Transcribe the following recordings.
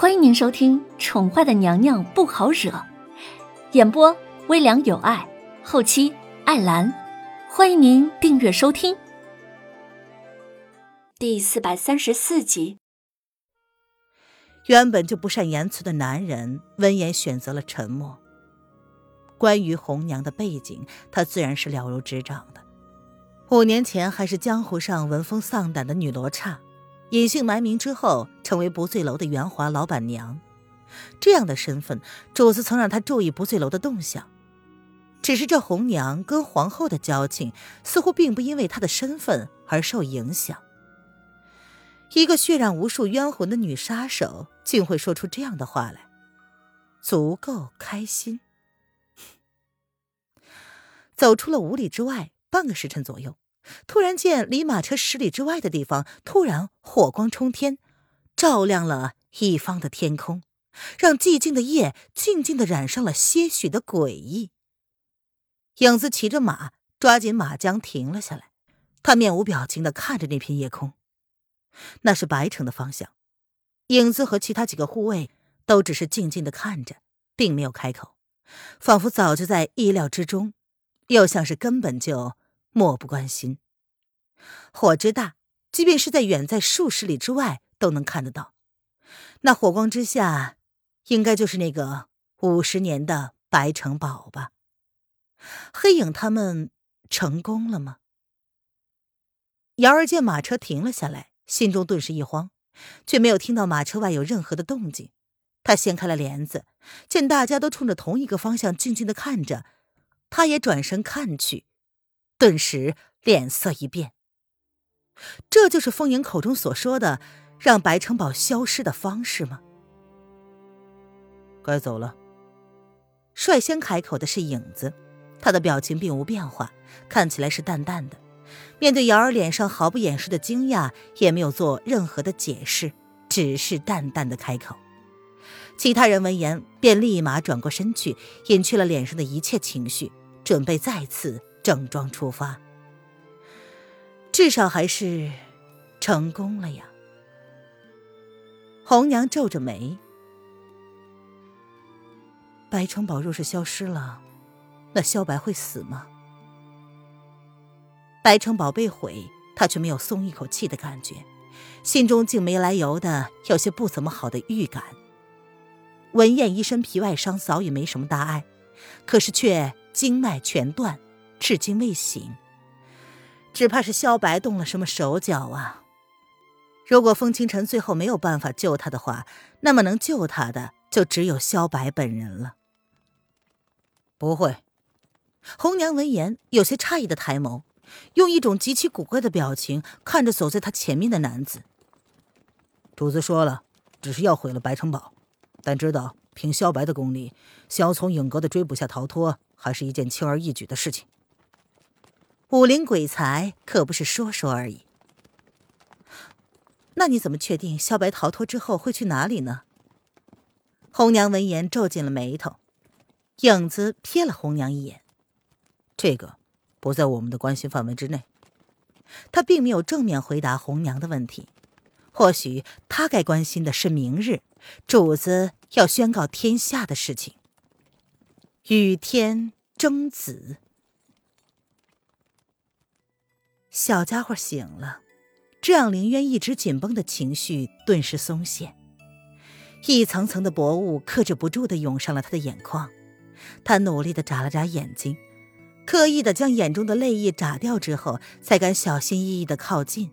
欢迎您收听《宠坏的娘娘不好惹》，演播微凉有爱，后期艾兰。欢迎您订阅收听。第四百三十四集。原本就不善言辞的男人，温言选择了沉默。关于红娘的背景，他自然是了如指掌的。五年前还是江湖上闻风丧胆的女罗刹。隐姓埋名之后，成为不醉楼的圆滑老板娘，这样的身份，主子曾让她注意不醉楼的动向。只是这红娘跟皇后的交情，似乎并不因为她的身份而受影响。一个血染无数冤魂的女杀手，竟会说出这样的话来，足够开心。走出了五里之外，半个时辰左右。突然见离马车十里之外的地方，突然火光冲天，照亮了一方的天空，让寂静的夜静静的染上了些许的诡异。影子骑着马，抓紧马缰停了下来，他面无表情的看着那片夜空，那是白城的方向。影子和其他几个护卫都只是静静的看着，并没有开口，仿佛早就在意料之中，又像是根本就。漠不关心。火之大，即便是在远在数十里之外都能看得到。那火光之下，应该就是那个五十年的白城堡吧？黑影他们成功了吗？瑶儿见马车停了下来，心中顿时一慌，却没有听到马车外有任何的动静。他掀开了帘子，见大家都冲着同一个方向静静的看着，他也转身看去。顿时脸色一变。这就是风影口中所说的让白城堡消失的方式吗？该走了。率先开口的是影子，他的表情并无变化，看起来是淡淡的。面对瑶儿脸上毫不掩饰的惊讶，也没有做任何的解释，只是淡淡的开口。其他人闻言便立马转过身去，隐去了脸上的一切情绪，准备再次。整装出发，至少还是成功了呀。红娘皱着眉，白城堡若是消失了，那萧白会死吗？白城堡被毁，他却没有松一口气的感觉，心中竟没来由的有些不怎么好的预感。文燕一身皮外伤，早已没什么大碍，可是却经脉全断。至今未醒，只怕是萧白动了什么手脚啊！如果风清晨最后没有办法救他的话，那么能救他的就只有萧白本人了。不会，红娘闻言有些诧异的抬眸，用一种极其古怪的表情看着走在他前面的男子。主子说了，只是要毁了白城堡，但知道凭萧白的功力，想要从影阁的追捕下逃脱，还是一件轻而易举的事情。武林鬼才可不是说说而已。那你怎么确定萧白逃脱之后会去哪里呢？红娘闻言皱紧了眉头，影子瞥了红娘一眼，这个不在我们的关心范围之内。他并没有正面回答红娘的问题，或许他该关心的是明日主子要宣告天下的事情——与天争子。小家伙醒了，这让林渊一直紧绷的情绪顿时松懈，一层层的薄雾克制不住的涌上了他的眼眶。他努力的眨了眨眼睛，刻意的将眼中的泪液眨掉之后，才敢小心翼翼的靠近。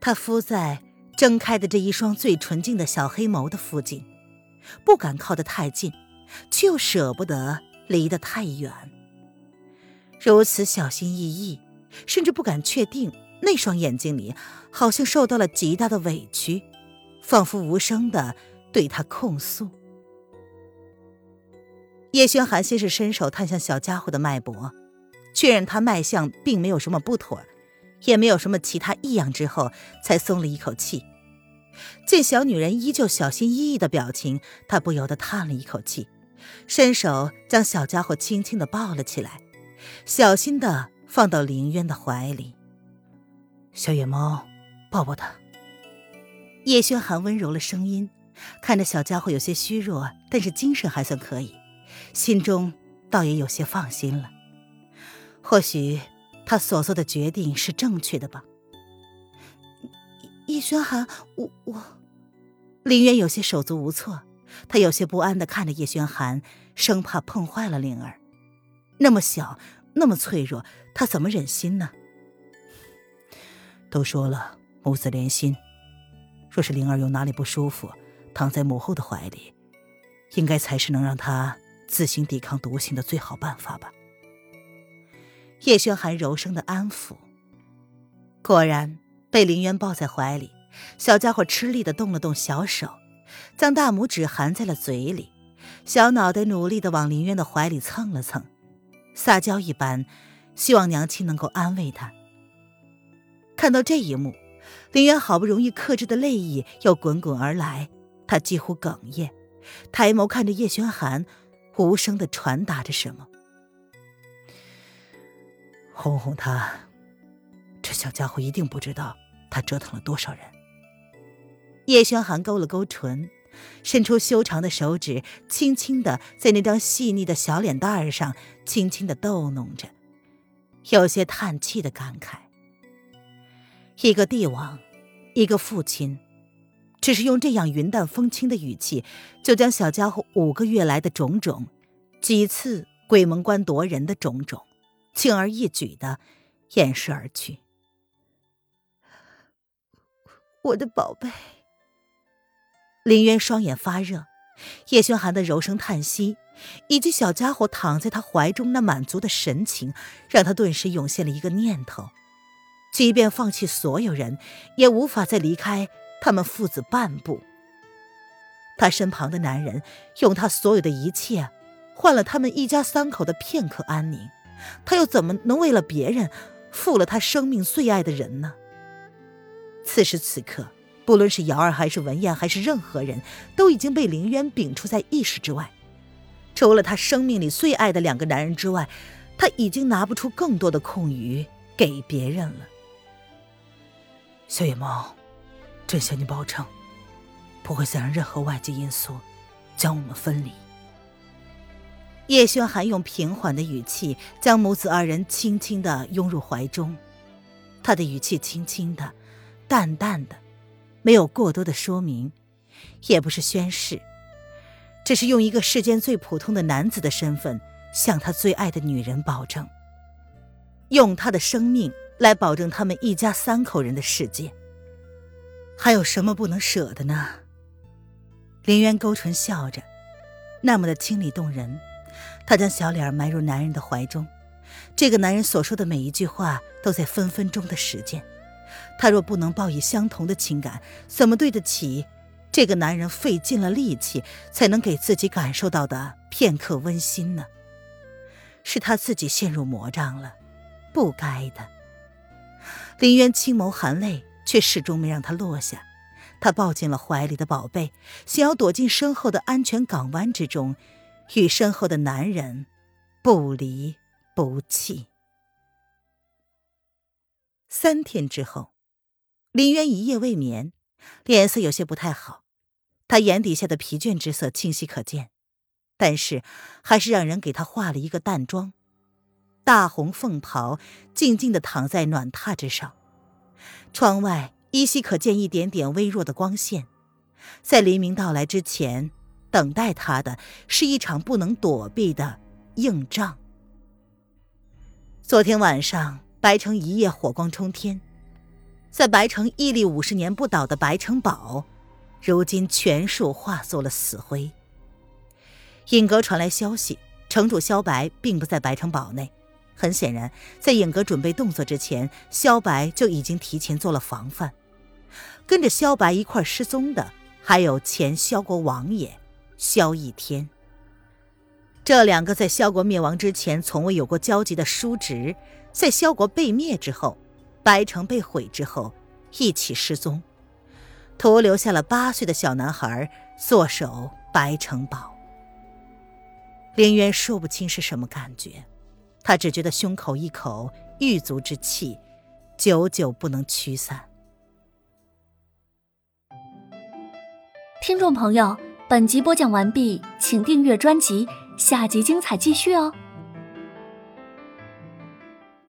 他敷在睁开的这一双最纯净的小黑眸的附近，不敢靠得太近，却又舍不得离得太远。如此小心翼翼。甚至不敢确定，那双眼睛里好像受到了极大的委屈，仿佛无声的对他控诉。叶轩寒先是伸手探向小家伙的脉搏，确认他脉象并没有什么不妥，也没有什么其他异样之后，才松了一口气。见小女人依旧小心翼翼的表情，他不由得叹了一口气，伸手将小家伙轻轻的抱了起来，小心的。放到林渊的怀里，小野猫，抱抱他。叶轩寒温柔了声音，看着小家伙有些虚弱，但是精神还算可以，心中倒也有些放心了。或许他所做的决定是正确的吧。叶轩寒，我我，林渊有些手足无措，他有些不安的看着叶轩寒，生怕碰坏了灵儿。那么小，那么脆弱，他怎么忍心呢？都说了母子连心，若是灵儿有哪里不舒服，躺在母后的怀里，应该才是能让她自行抵抗毒性的最好办法吧。叶轩寒柔声的安抚。果然，被林渊抱在怀里，小家伙吃力的动了动小手，将大拇指含在了嘴里，小脑袋努力的往林渊的怀里蹭了蹭，撒娇一般，希望娘亲能够安慰他。看到这一幕，林渊好不容易克制的泪意又滚滚而来，他几乎哽咽，抬眸看着叶轩寒，无声的传达着什么。哄哄他，这小家伙一定不知道他折腾了多少人。叶轩寒勾了勾唇，伸出修长的手指，轻轻的在那张细腻的小脸蛋上轻轻的逗弄着，有些叹气的感慨。一个帝王，一个父亲，只是用这样云淡风轻的语气，就将小家伙五个月来的种种，几次鬼门关夺人的种种，轻而易举的掩饰而去。我的宝贝，林渊双眼发热，叶轩寒的柔声叹息，以及小家伙躺在他怀中那满足的神情，让他顿时涌现了一个念头。即便放弃所有人，也无法再离开他们父子半步。他身旁的男人用他所有的一切，换了他们一家三口的片刻安宁，他又怎么能为了别人，负了他生命最爱的人呢？此时此刻，不论是瑶儿还是文燕，还是任何人，都已经被凌渊摒除在意识之外。除了他生命里最爱的两个男人之外，他已经拿不出更多的空余给别人了。小野猫，朕向你保证，不会再让任何外界因素将我们分离。叶轩寒用平缓的语气将母子二人轻轻的拥入怀中，他的语气轻轻的、淡淡的，没有过多的说明，也不是宣誓，只是用一个世间最普通的男子的身份，向他最爱的女人保证，用他的生命。来保证他们一家三口人的世界，还有什么不能舍的呢？林渊勾唇笑着，那么的清丽动人。他将小脸埋入男人的怀中，这个男人所说的每一句话都在分分钟的实践。他若不能报以相同的情感，怎么对得起这个男人费尽了力气才能给自己感受到的片刻温馨呢？是他自己陷入魔障了，不该的。林渊轻眸含泪，却始终没让他落下。他抱紧了怀里的宝贝，想要躲进身后的安全港湾之中，与身后的男人不离不弃。三天之后，林渊一夜未眠，脸色有些不太好。他眼底下的疲倦之色清晰可见，但是还是让人给他化了一个淡妆。大红凤袍，静静的躺在暖榻之上，窗外依稀可见一点点微弱的光线。在黎明到来之前，等待他的是一场不能躲避的硬仗。昨天晚上，白城一夜火光冲天，在白城屹立五十年不倒的白城堡，如今全数化作了死灰。尹阁传来消息，城主萧白并不在白城堡内。很显然，在影阁准备动作之前，萧白就已经提前做了防范。跟着萧白一块失踪的，还有前萧国王爷萧逸天。这两个在萧国灭亡之前从未有过交集的叔侄，在萧国被灭之后，白城被毁之后，一起失踪，徒留下了八岁的小男孩坐守白城堡。林渊说不清是什么感觉。他只觉得胸口一口狱卒之气，久久不能驱散。听众朋友，本集播讲完毕，请订阅专辑，下集精彩继续哦。